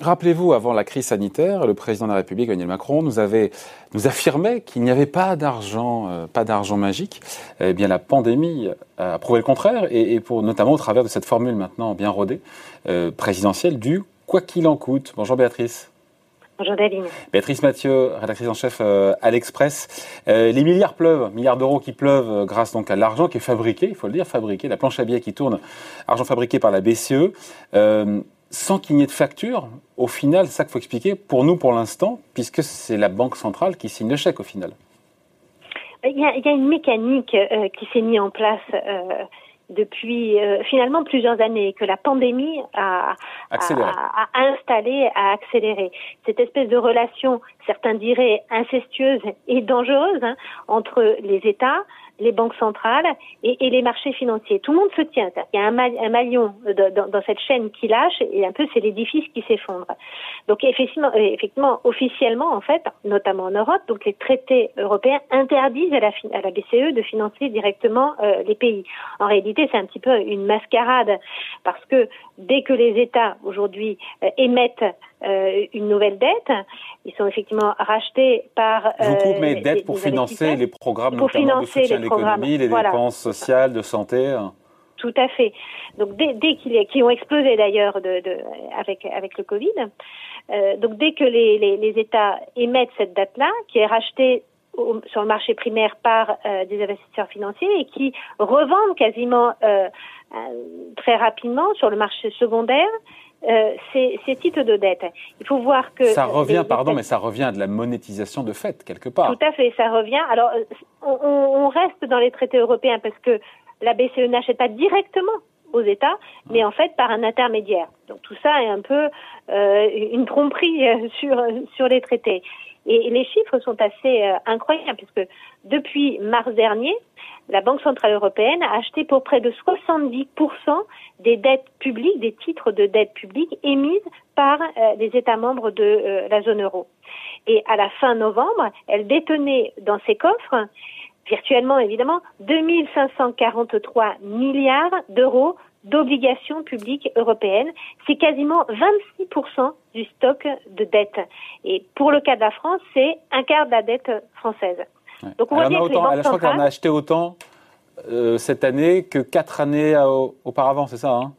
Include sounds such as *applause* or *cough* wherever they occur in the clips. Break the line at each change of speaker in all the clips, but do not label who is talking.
Rappelez-vous, avant la crise sanitaire, le président de la République, Emmanuel Macron, nous avait, nous affirmait qu'il n'y avait pas d'argent, euh, pas d'argent magique. Eh bien, la pandémie a prouvé le contraire, et, pour, notamment au travers de cette formule maintenant bien rodée, euh, présidentielle du quoi qu'il en coûte. Bonjour Béatrice.
Bonjour David.
Béatrice Mathieu, rédactrice en chef euh, à l'Express. les milliards pleuvent, milliards d'euros qui pleuvent grâce donc à l'argent qui est fabriqué, il faut le dire, fabriqué, la planche à billets qui tourne, argent fabriqué par la BCE sans qu'il n'y ait de facture, au final, c'est ça qu'il faut expliquer, pour nous pour l'instant, puisque c'est la Banque centrale qui signe le chèque au final.
Il y a, une mécanique euh, qui s'est mise en place euh, depuis euh, finalement plusieurs années, que la pandémie a, installé, a accéléré. Cette espèce de relation, certains diraient incestueuse et dangereuse, hein, entre les États, les banques centrales et, et, les marchés financiers. Tout le monde se tient. Il y a un, maillon dans, dans, cette chaîne qui lâche et un peu c'est l'édifice qui s'effondre. Donc effectivement, effectivement, officiellement en fait, notamment en Europe, donc les traités européens interdisent à la, à la BCE de financer directement euh, les pays. En réalité, c'est un petit peu une mascarade parce que dès que les États aujourd'hui euh, émettent euh, une nouvelle dette. Ils sont effectivement rachetés par.
Je vous coupe, mais dettes pour financer les programmes pour notamment financer de soutien à l'économie, les dépenses sociales, de santé.
Tout à fait. Donc dès, dès qu'ils qui ont explosé d'ailleurs de, de, avec avec le Covid. Euh, donc dès que les, les, les États émettent cette dette-là, qui est rachetée sur le marché primaire par euh, des investisseurs financiers et qui revendent quasiment euh, euh très rapidement sur le marché secondaire euh, ces, ces, titres de dette. Il faut voir que
ça revient, pardon, mais ça revient à de la monétisation de fait quelque part.
Tout à fait, ça revient. Alors, on, on reste dans les traités européens parce que la BCE n'achète pas directement aux États, mais en fait par un intermédiaire. Donc tout ça est un peu euh, une tromperie euh, sur sur les traités. Et les chiffres sont assez euh, incroyables puisque depuis mars dernier, la Banque centrale européenne a acheté pour près de 70% des dettes publiques, des titres de dette publique émises par euh, les États membres de euh, la zone euro. Et à la fin novembre, elle détenait dans ses coffres, virtuellement évidemment, 2543 milliards d'euros d'obligations publiques européennes. C'est quasiment 26% du stock de dette. Et pour le cas de la France, c'est un quart de la dette française.
Donc on voit bien que je crois qu'on a acheté autant euh, cette année que quatre années auparavant, c'est ça hein?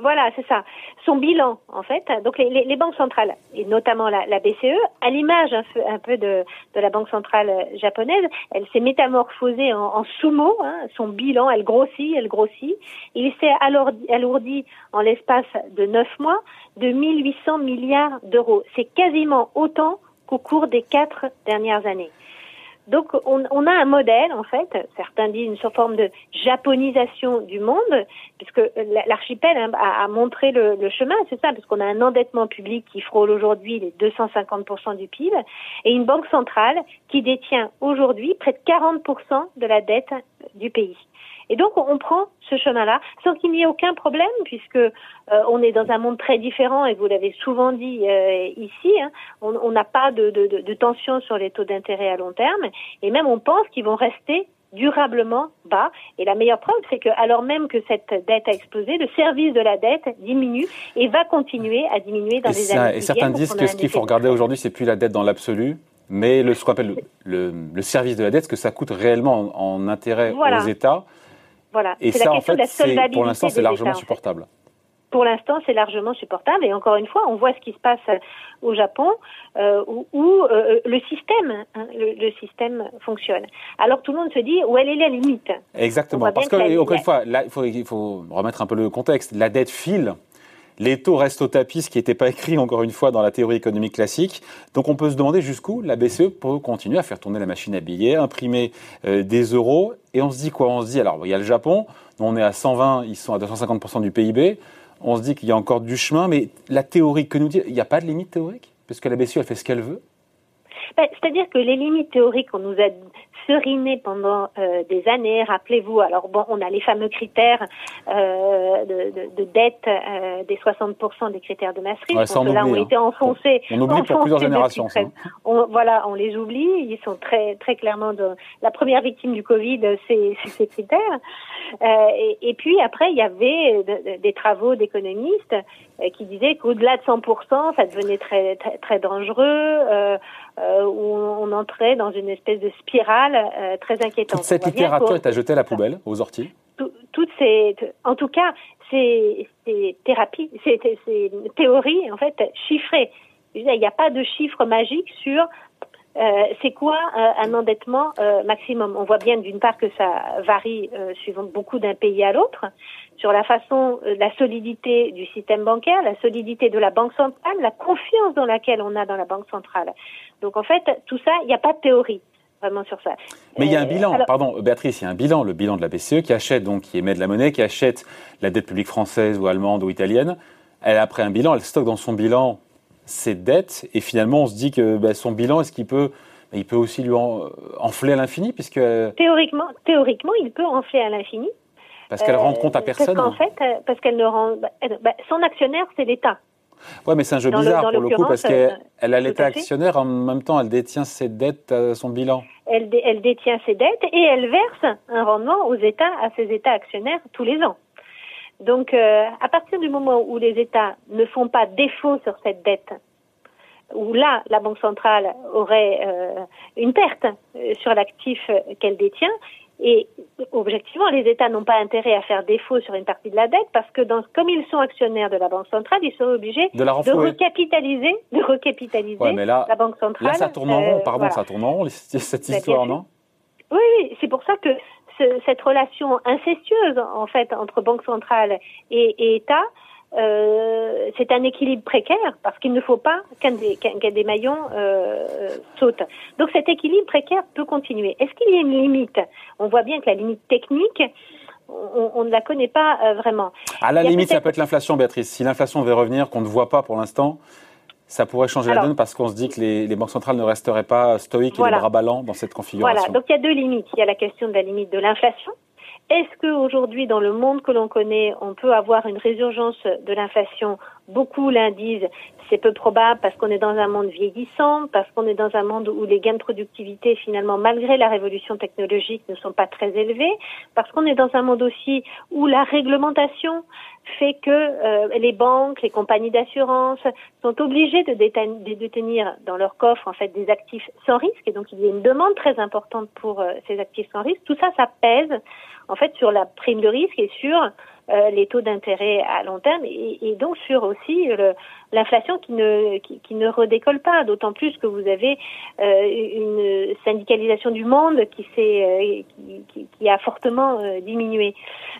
Voilà, c'est ça. Son bilan, en fait, donc les, banques centrales, et notamment la, BCE, à l'image un, peu de, la banque centrale japonaise, elle s'est métamorphosée en, en sumo. Hein, son bilan, elle grossit, elle grossit. Il s'est alourdi, alourdi en l'espace de neuf mois de 1800 milliards d'euros. C'est quasiment autant qu'au cours des quatre dernières années. Donc on, a un modèle en fait, certains disent une forme de japonisation du monde, puisque l'archipel hein, a, a, montré le, le chemin, c'est ça, parce qu'on a un endettement public qui frôle aujourd'hui les 250% du PIB, et une banque centrale qui détient aujourd'hui près de 40% de la dette du pays. Et donc on prend ce chemin-là sans qu'il n'y ait aucun problème puisque euh, on est dans un monde très différent et vous l'avez souvent dit euh, ici, hein, on n'a pas de, de, de, de, tension sur les taux d'intérêt à long terme et même on pense qu'ils vont rester durablement bas. Et la meilleure preuve, c'est que alors même que cette dette a explosé, le service de la dette diminue et va continuer à diminuer dans les années
Et certains disent que ce qu'il faut regarder aujourd'hui, c'est plus la dette dans l'absolu, mais le, ce qu'on appelle le, le, service de la dette, ce que ça coûte réellement en, en intérêt aux États.
Voilà.
Et ça, en fait, pour l'instant, c'est largement supportable.
Pour l'instant, c'est largement supportable. Et encore une fois, on voit ce qui se passe au Japon, euh, où, euh, le système, hein, le, système fonctionne. Alors tout le monde se dit où elle est la limite?
Exactement. Parce que, encore une fois, là, il faut, il faut remettre un peu le contexte. La dette file les taux restent au tapis, ce qui n'était pas écrit encore une fois dans la théorie économique classique. Donc on peut se demander jusqu'où la BCE peut continuer à faire tourner la machine à billets, imprimer euh, des euros. Et on se dit quoi? On se dit, alors il y a le Japon, on est à 120, ils sont à 250% du PIB. On se dit qu'il y a encore du chemin, mais la théorie que nous dit, il n'y a pas de limite théorique? Parce que la BCE, elle fait ce qu'elle veut?
Ben, C'est-à-dire que les limites théoriques qu'on nous a seriné pendant euh, des années. Rappelez-vous, alors bon, on a les fameux critères euh, de, de, de, dette euh, des 60% des critères de Maastricht.
Ouais, ça, on
Ceux-là ont
oublie,
été enfoncés.
On oublie pour
enfoncés
plusieurs
depuis
générations. ça.
on, voilà, on les oublie. Ils sont très très clairement de, la première victime du Covid, c'est ces critères. Euh, et, et puis après, il y avait de- de- des travaux d'économistes euh, qui disaient qu'au-delà de 100%, ça devenait très très, très dangereux, euh, où on, entrait dans une espèce de spirale euh, très inquiétante.
Toute cette littérature est à jeter à la poubelle, aux orties.
tout- toutes ces, en tout cas, ces, ces thérapies, ces, ces théories, en fait, chiffrées. Il n'y a pas de chiffre magique sur euh, c'est quoi un endettement maximum. On voit bien d'une part que ça varie suivant beaucoup d'un pays à l'autre, sur la façon, la solidité du système bancaire, la solidité de la banque centrale, la confiance dans laquelle on a dans la banque centrale. Donc en fait, tout ça, il n'y a pas de théorie vraiment sur ça.
Mais il y a un
Euh,
bilan,
alors-
pardon, Béatrice, il y a un bilan, le bilan de la BCE qui achète, donc, qui émet de la monnaie, qui achète la dette publique française ou allemande ou italienne. Elle, après un bilan, elle stocke dans son bilan ses dettes et finalement, on se dit que ben, son bilan, est-ce qu'il peut, ben, il peut aussi lui en- enfler à l'infini puisque,
Théoriquement, théoriquement, il peut enfler à l'infini.
parce qu'elle
Euh,
rend compte à personne.
Parce qu'en fait, euh, parce qu'elle ne rend, bah, son actionnaire, c'est l'État.
Ouais, mais c'est un jeu
dans
bizarre pour le coup parce qu'elle
euh,
elle a l'état actionnaire, en même temps, elle détient ses dettes à son bilan.
Elle, dé- elle détient ses dettes et elle verse un rendement aux États, à ses États actionnaires tous les ans. Donc, euh, à partir du moment où les États ne font pas défaut sur cette dette, où là, la Banque centrale aurait euh, une perte sur l'actif qu'elle détient, et objectivement, les États n'ont pas intérêt à faire défaut sur une partie de la dette parce que, dans, comme ils sont actionnaires de la Banque centrale, ils seraient obligés
De la
de recapitaliser, de recapitaliser
Ouais, mais là,
la Banque centrale.
là, ça tourne en rond,
euh,
pardon,
voilà.
ça tourne en rond, *laughs* cette histoire, non?
Oui, oui, c'est pour ça que ce- cette relation incestueuse, en fait, entre Banque centrale et, et État, euh, c'est un équilibre précaire parce qu'il ne faut pas qu'un des, qu'un des maillons euh, saute. Donc cet équilibre précaire peut continuer. Est-ce qu'il y a une limite? On voit bien que la limite technique, on, on ne la connaît pas euh, vraiment.
À la limite, ça peut être l'inflation, Béatrice. Si l'inflation devait revenir, qu'on ne voit pas pour l'instant, ça pourrait changer
Alors-
la donne parce qu'on se dit que les, les banques centrales ne resteraient pas stoïques et
Voilà.
les bras ballants dans cette
Voilà,
configuration.
donc il y a deux limites. Il y a la question de la limite de l'inflation. Est-ce qu'aujourd'hui, dans le monde que l'on connaît, on peut avoir une résurgence de l'inflation? Beaucoup l'indiquent, c'est peu probable parce qu'on est dans un monde vieillissant, parce qu'on est dans un monde où les gains de productivité, finalement, malgré la révolution technologique, ne sont pas très élevés, parce qu'on est dans un monde aussi où la réglementation fait que euh, les banques, les compagnies d'assurance sont obligées de détenir dans leur coffre en fait des actifs sans risque. Et donc il y a une demande très importante pour euh, ces actifs sans risque. Tout ça, ça pèse en fait sur la prime de risque et sur euh, les taux d'intérêt à long terme et, et donc sur aussi le- l'inflation qui ne qui, qui ne redécolle pas. D'autant plus que vous avez euh, une syndicalisation du monde qui s'est euh, qui, qui, qui a fortement euh, diminué.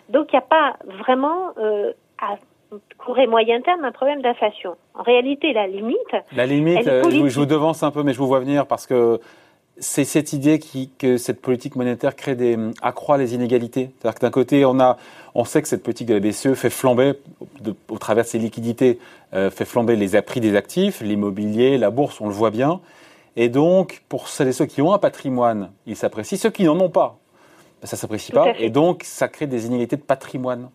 Donc il n'y a pas vraiment euh, à court et moyen terme un problème d'inflation. En réalité, la limite,
La limite, euh, je, vous- je vous devance un peu, mais je vous vois venir parce que c'est cette idée qui, que cette politique monétaire crée des, accroît les inégalités. C'est-à-dire que d'un côté, on a, on sait que cette politique de la BCE fait flamber, de- au travers de ses liquidités, euh, fait flamber les prix des actifs, l'immobilier, la bourse, on le voit bien. Et donc, pour celles et ceux qui ont un patrimoine, ils s'apprécient. Ceux qui n'en ont pas, ben, ça s'apprécie
Tout à
pas. Et donc, ça crée des inégalités de patrimoine.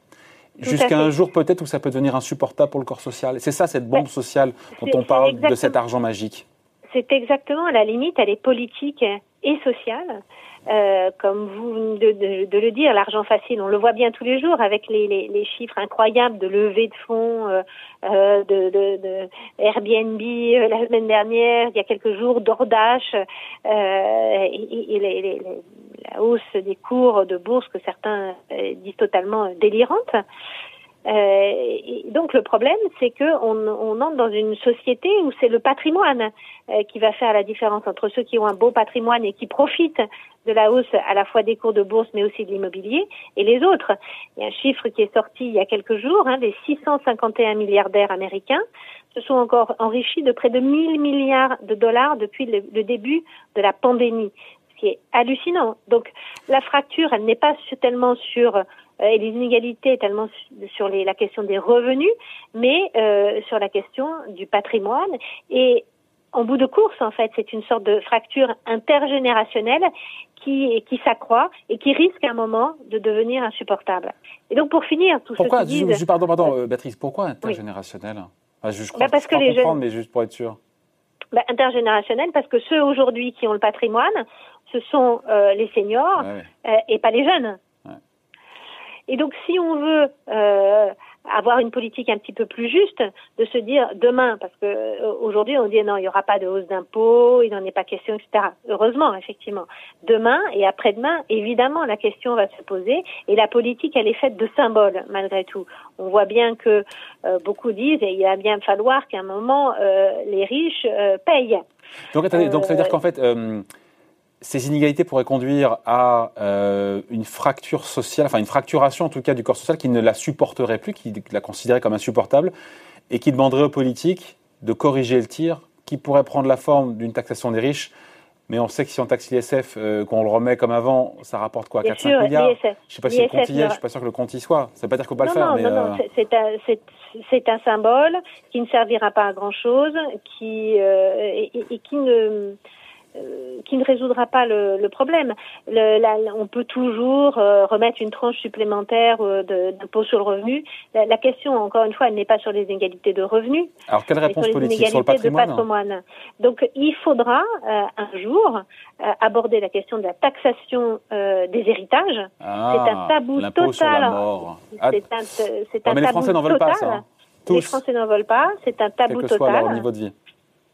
Jusqu'à un jour peut-être où ça peut devenir insupportable pour le corps social. C'est ça cette bombe sociale dont on parle de cet argent magique.
C'est exactement à la limite, elle est politique et sociale. Euh, comme vous de, de- de le dire, l'argent facile, on le voit bien tous les jours avec les, les- les chiffres incroyables de levée de fonds euh, euh, de, de- de Airbnb euh, la semaine dernière, il y a quelques jours, DoorDash, euh, et, et les- la hausse des cours de bourse que certains disent totalement délirante. Euh, donc le problème, c'est que on, entre dans une société où c'est le patrimoine euh, qui va faire la différence entre ceux qui ont un beau patrimoine et qui profitent de la hausse à la fois des cours de bourse mais aussi de l'immobilier et les autres. Il y a un chiffre qui est sorti il y a quelques jours, hein, les 651 milliardaires américains se sont encore enrichis de près de 1000 milliards de dollars depuis le, le début de la pandémie, ce qui est hallucinant. Donc la fracture, elle n'est pas tellement sur et les inégalités tellement su- sur les, la question des revenus, mais euh, sur la question du patrimoine. Et en bout de course, en fait, c'est une sorte de fracture intergénérationnelle qui, qui s'accroît et qui risque à un moment de devenir insupportable. Et donc, pour finir, tout
pourquoi, je, Pardon, pardon, euh, Béatrice, pourquoi intergénérationnel? Je, crois,
bah parce
que
les
comprendre, mais juste pour être sûr.
Bah, intergénérationnel parce que ceux aujourd'hui qui ont le patrimoine, ce sont euh, les seniors euh, et pas les jeunes. Et donc, si on veut euh, avoir une politique un petit peu plus juste, de se dire demain, parce que euh, aujourd'hui on dit non, il n'y aura pas de hausse d'impôts, il n'en est pas question, etc. Heureusement, effectivement. Demain et après-demain, évidemment, la question va se poser et la politique, elle est faite de symboles malgré tout. On voit bien que euh, beaucoup disent et il va bien falloir qu'à un moment euh, les riches payent.
Donc, donc ça veut dire qu'en fait ces inégalités pourraient conduire à euh, une fracture sociale, enfin une fracturation en tout cas du corps social qui ne la supporterait plus, qui la considérait comme insupportable, et qui demanderait aux politiques de corriger le tir, qui pourrait prendre la forme d'une taxation des riches. Mais on sait que si on taxe l'ISF, euh, qu'on le remet comme avant, ça rapporte quoi 4-5 milliards? Je ne sais pas si le compte y est, je suis pas sûr que le compte y soit. Ça ne veut pas dire qu'on va pas le faire.
Non, mais non, non, euh, c'est un, un, symbole qui ne servira pas à grand-chose qui, et, et, qui ne qui ne résoudra pas le, le problème. Le, on peut toujours euh, remettre une tranche supplémentaire euh, d'impôt sur le revenu. La, la, question, encore une fois, elle n'est pas sur les inégalités de revenus.
Alors, quelle réponse sur politique sur le patrimoine, de patrimoine.
Donc, il faudra un jour aborder la question de la taxation des héritages.
Ah,
c'est un tabou total.
Ah, c'est un, c'est un mais tabou les Français n'en veulent pas, ça. Hein. Tous.
Les Français n'en veulent pas. C'est un tabou
Quel que
total.
Soit leur niveau de vie.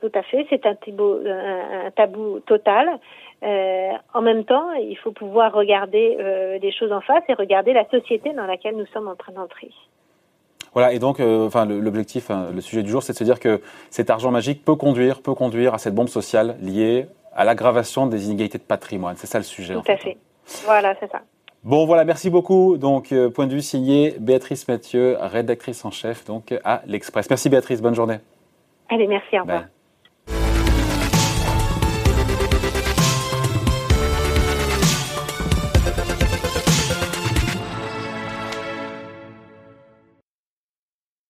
Tout à fait, c'est un, un, tabou total. Euh, en même temps, il faut pouvoir regarder euh, les choses en face et regarder la société dans laquelle nous sommes en train d'entrer.
Voilà, et donc, euh, enfin, l'objectif, hein, le sujet du jour, c'est de se dire que cet argent magique peut conduire, peut conduire à cette bombe sociale liée à l'aggravation des inégalités de patrimoine. C'est ça le sujet.
Tout à fait. Voilà, c'est ça.
Bon, voilà, merci beaucoup. Donc, euh, point de vue signé Béatrice Mathieu, rédactrice en chef donc à l'Express. Merci Béatrice, bonne journée.
Allez, merci, au revoir.